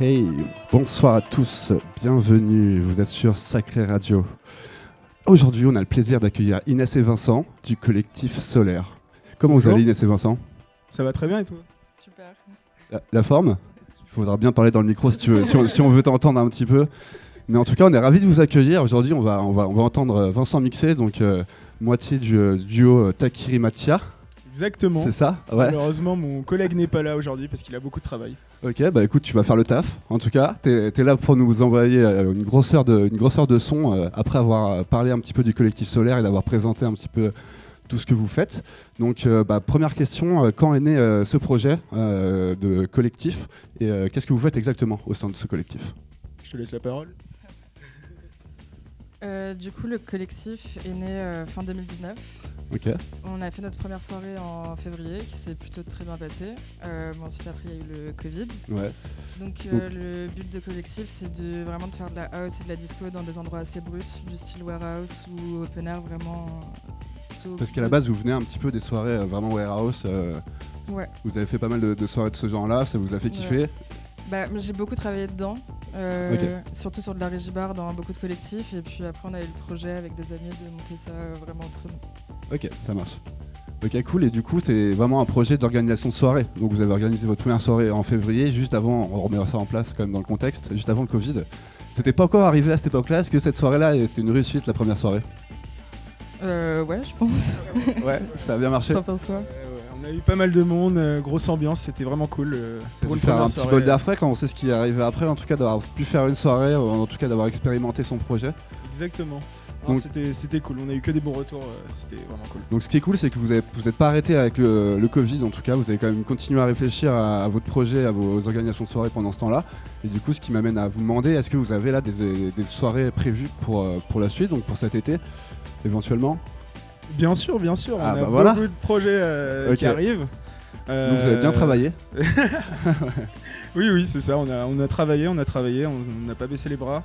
Hey, bonsoir à tous, bienvenue, vous êtes sur Sacré Radio. Aujourd'hui, on a le plaisir d'accueillir Inès et Vincent du collectif Solaire. Comment vous allez Inès et Vincent? Ça va très bien et toi? Super. la, la forme? Il faudra bien parler dans le micro si, tu veux, si, on, si on veut t'entendre un petit peu. Mais en tout cas, on est ravis de vous accueillir. Aujourd'hui, on va, on, va, on va entendre Vincent mixer, donc euh, moitié du euh, duo euh, Takiri Matia. Exactement. C'est ça Ouais. Malheureusement, mon collègue n'est pas là aujourd'hui parce qu'il a beaucoup de travail. Ok, bah écoute, tu vas faire le taf. En tout cas, t'es es là pour nous envoyer euh, une grosse heure de, une grosse heure de son euh, après avoir euh, parlé un petit peu du collectif solaire et d'avoir présenté un petit peu tout ce que vous faites. Donc, euh, bah, première question, euh, quand est né euh, ce projet de collectif et qu'est-ce que vous faites exactement au sein de ce collectif? Je te laisse la parole. Euh, du coup, le collectif est né euh, fin 2019. Ok, On a fait notre première soirée en février qui s'est plutôt très bien passée. Euh, bon, ensuite, après, il y a eu le Covid. ouais, Donc, le but de collectif, c'est de vraiment de faire de la house et de la disco dans des endroits assez bruts, du style warehouse ou open air, vraiment. plutôt- parce qu'à la base, vous venez un petit peu des soirées vraiment warehouse. Ouais. vous avez fait pas mal de, de soirées de ce genre-là, ça vous a fait kiffer. Bah, j'ai beaucoup travaillé dedans, euh, surtout sur de la régie bar dans beaucoup de collectifs. Et puis après, on a eu le projet avec des amis de monter ça euh, vraiment autrement. Ok, ça marche. Ok, cool. Et du coup, c'est vraiment un projet d'organisation de soirée. Donc, vous avez organisé votre première soirée en février, juste avant, on remet ça en place quand même dans le contexte, juste avant le Covid. C'était pas encore arrivé à cette époque-là. Est-ce que cette soirée-là, c'était une réussite, la première soirée? Euh, ouais, je pense. Ouais, ça a bien marché. T'en penses quoi? Ouais, on a eu pas mal de monde, euh, grosse ambiance, c'était vraiment cool. euh, Pour une faire un petit bol d'air frais quand on sait ce qui est arrivé après, en tout cas d'avoir pu faire une soirée, en tout cas d'avoir expérimenté son projet. Exactement. Non, Donc- C'était c'était cool, on a eu que des bons retours, euh, c'était vraiment cool. Donc ce qui est cool, c'est que vous n'êtes vous êtes pas arrêté avec le, le Covid, en tout cas, vous avez quand même continué à réfléchir à, à votre projet, à vos organisations de soirée pendant ce temps-là. Et du coup, ce qui m'amène à vous demander, est-ce que vous avez là des, des soirées prévues pour, euh, pour la suite, donc pour cet été, éventuellement? Bien sûr, bien sûr, Ah, on a bah voilà. beaucoup de projets euh, qui arrivent. Euh, Donc vous avez bien travaillé. Oui, oui, c'est ça. On a, on a travaillé, on a travaillé, on n'a pas baissé les bras.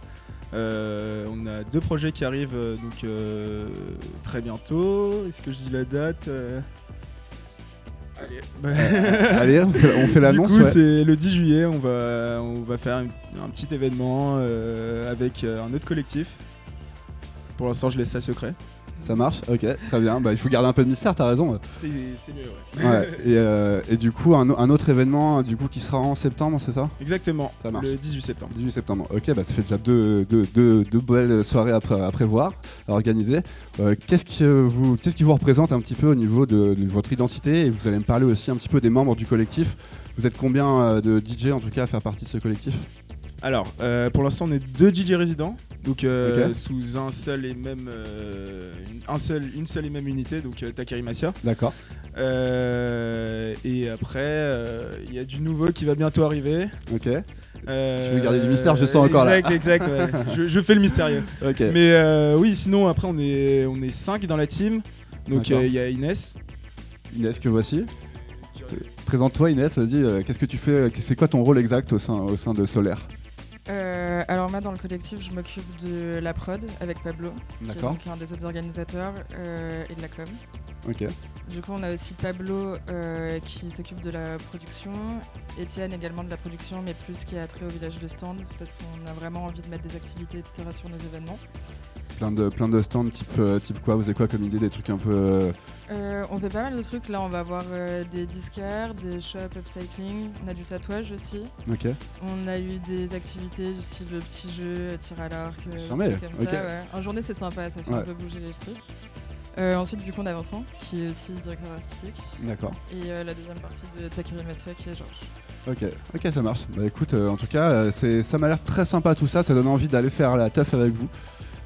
Euh, on a deux projets qui arrivent euh, donc euh, très bientôt. Est-ce que je dis la date euh Allez. Bah, Allez, on fait, on fait l'annonce. Du coup, ouais. c'est le 10 juillet. On va, on va faire un, un petit événement euh, avec euh, un autre collectif. Pour l'instant, je laisse ça secret. Ça marche Ok, très bien. Bah, il faut garder un peu de mystère, t'as raison. C'est mieux, ouais. Ouais. et, euh, et du coup, un, autre événement du coup, qui sera en septembre, c'est ça? Exactement. Ça marche. Le 18 septembre. 18 septembre. Ok, bah ça fait déjà deux, deux, deux, deux belles soirées à, pré- à prévoir, à organiser. Euh, qu'est-ce, qui, euh, vous, qu'est-ce qui vous représente un petit peu au niveau de, de votre identité? Et vous allez me parler aussi un petit peu des membres du collectif. Vous êtes combien euh, de DJ en tout cas à faire partie de ce collectif? Alors, euh, pour l'instant, on est deux DJ résidents, donc euh, sous un seul et même, euh, une, un seul, une seule et même unité, donc euh, Takeri Masia. D'accord. Et après, il y a du nouveau qui va bientôt arriver. Ok. Tu veux garder du mystère, je sens encore, là. Exact, exact. ouais. je, je fais le mystérieux. Ok. Mais euh, oui, sinon après, on est, on est cinq dans la team. Donc il y a Inès. Inès, que voici. Présente-toi Inès, vas-y. qu'est-ce que tu fais C'est quoi ton rôle exact au sein, au sein de Solaire? Euh, alors moi dans le collectif je m'occupe de la prod avec Pablo, qui est donc un des autres organisateurs euh, et de la com. Ok. Du coup on a aussi Pablo euh, qui s'occupe de la production, Étienne également de la production mais plus qui a trait au village de stand parce qu'on a vraiment envie de mettre des activités etc sur nos événements. Plein de, plein de stands type, type quoi? Vous avez quoi comme idée? Des trucs un peu. Euh, Euh, on fait pas mal de trucs, là on va avoir euh, des disquaires, des shops upcycling, on a du tatouage aussi. Ok. On a eu des activités du style le petit jeu, tir à l'arc, euh, des Jamais, trucs comme ça. Ouais. En journée, c'est sympa, ça fait Ouais. un peu bouger les trucs. Euh, ensuite, du coup, on a Vincent, qui est aussi directeur artistique. D'accord. Et euh, la deuxième partie de Takiri Matia, qui est Georges. Ok, ok, ça marche. Bah écoute, euh, en tout cas, euh, c'est, ça m'a l'air très sympa tout ça. Ça donne envie d'aller faire la teuf avec vous.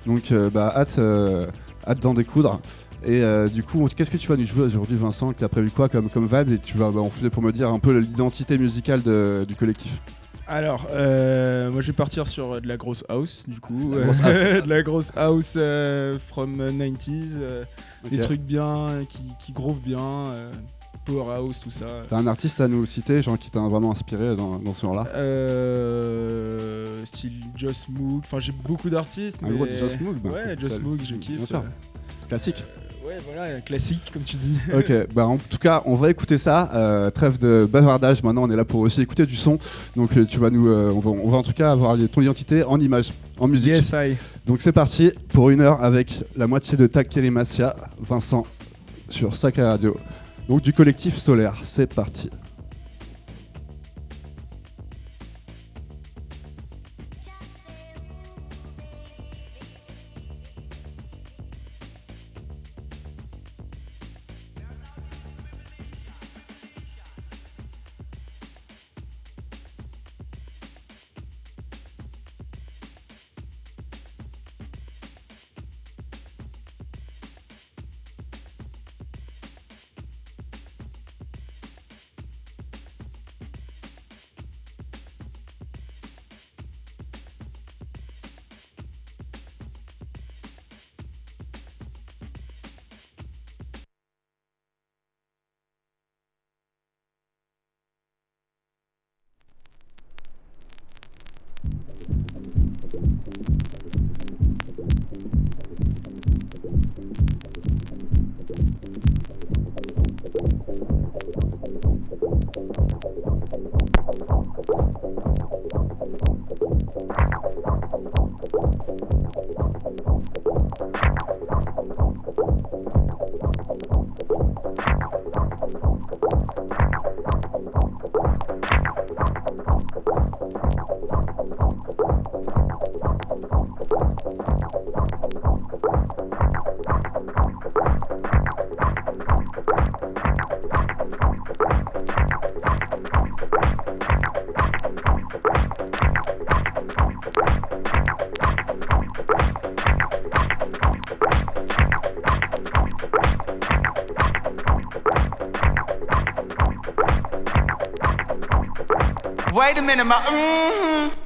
Donc, euh, bah hâte, euh, hâte d'en découdre. Et euh, du coup, qu'est-ce que tu vas nous jouer aujourd'hui, Vincent Tu as prévu quoi comme, comme vibe? Et tu vas bah, enfiler pour me dire un peu l'identité musicale de- du collectif. Alors, euh, moi je vais partir sur euh, de la grosse house, du coup. La de la grosse house euh, from 90s. euh, Des trucs bien, qui, qui groove bien. Powerhouse, tout ça. T'as un artiste à nous citer, genre qui t'a vraiment inspiré dans, dans ce genre-là? Euh, style Joss Moog. Enfin, j'ai beaucoup d'artistes. Un mais... gros Joss Moog, bah, Ouais, Joss Moog, je bien kiffe. sûr. euh, Classique. euh, Ouais, voilà, classique, comme tu dis. Ok, bah en tout cas, on va écouter ça. Euh, trêve de bavardage. Maintenant, on est là pour aussi écouter du son. Donc, euh, tu vas nous, euh, on, va, on va en tout cas avoir ton identité en image, en musique. Yes, I. Donc, c'est parti pour une heure avec la moitié de Takerimasia, Vincent, sur Sacré Radio. Donc, du collectif solaire. C'est parti. Wait a minute, my mm-hmm.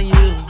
you.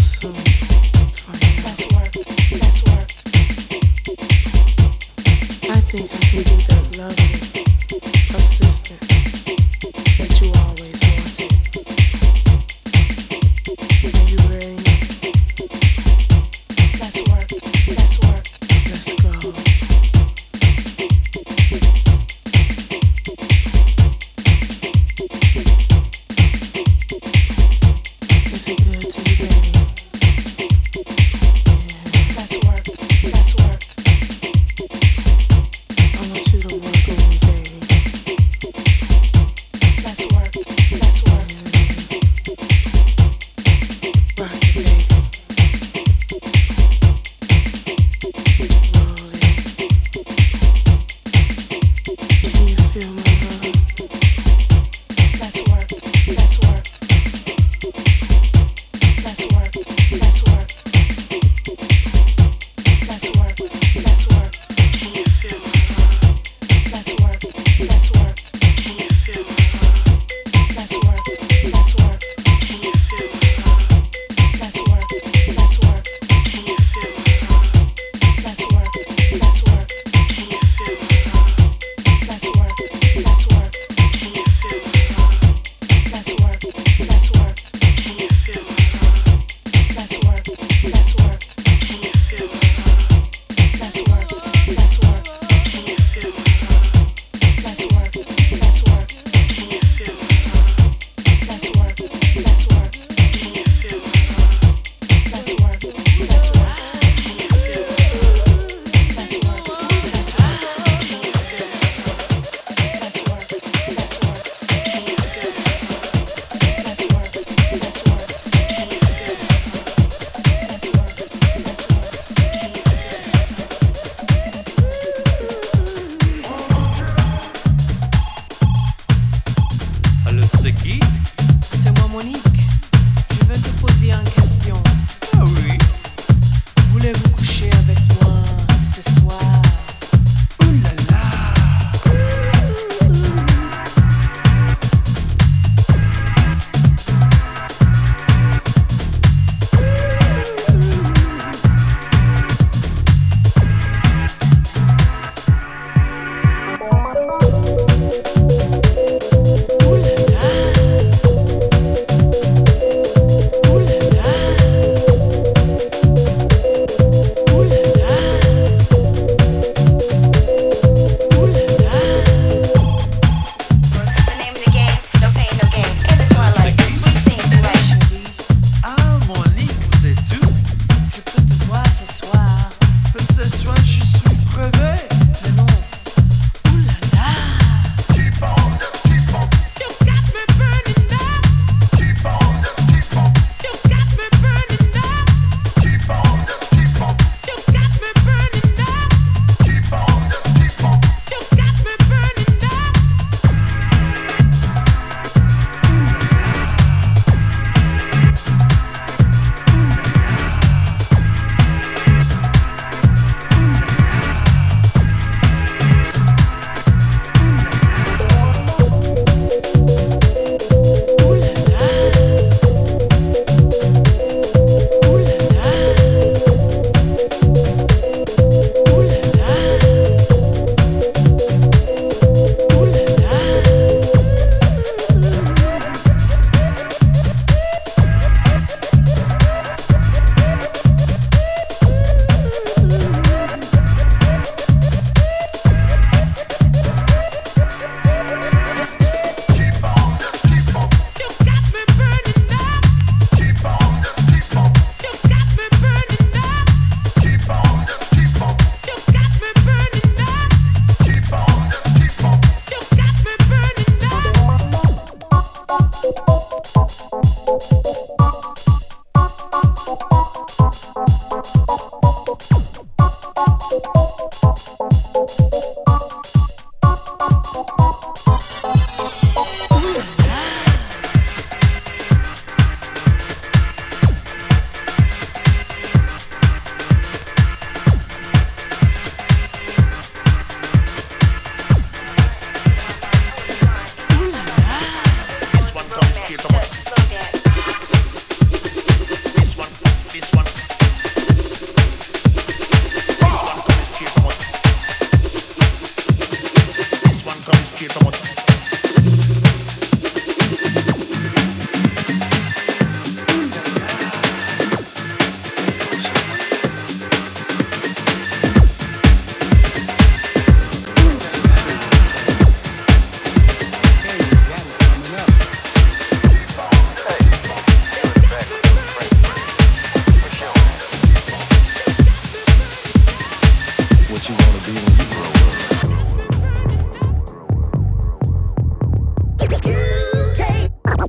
I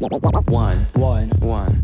One. One. One.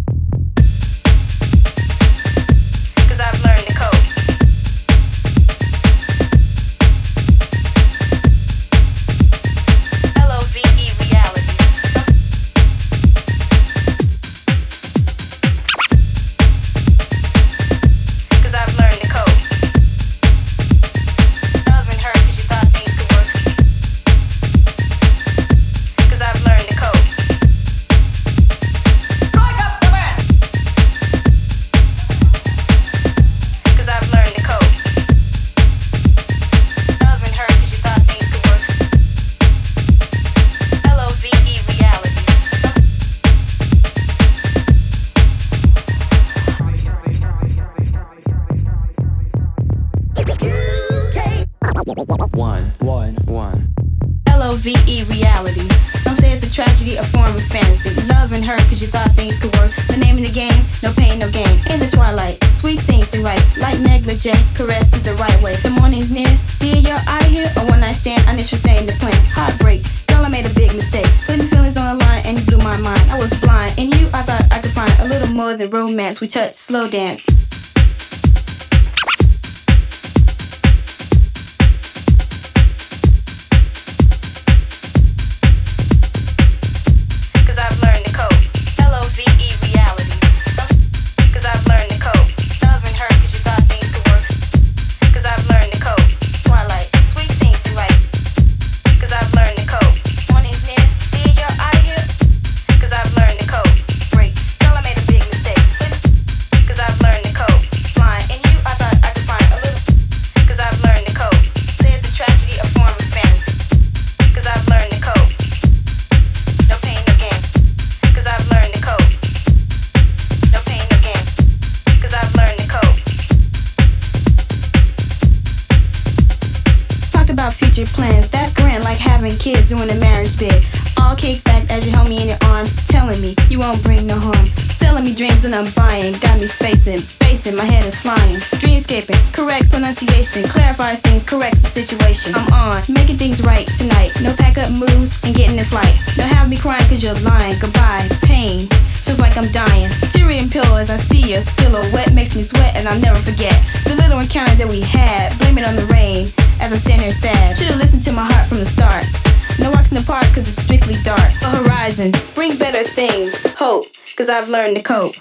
I've learned to cope.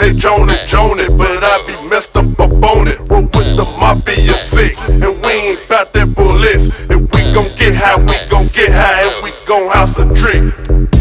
Boys that Joni Joni, but I be messed up up on it. Roll with the mafia six, and we ain't bout that bullets. If we gon' get high, we gon' get high, and we gon' house a trick.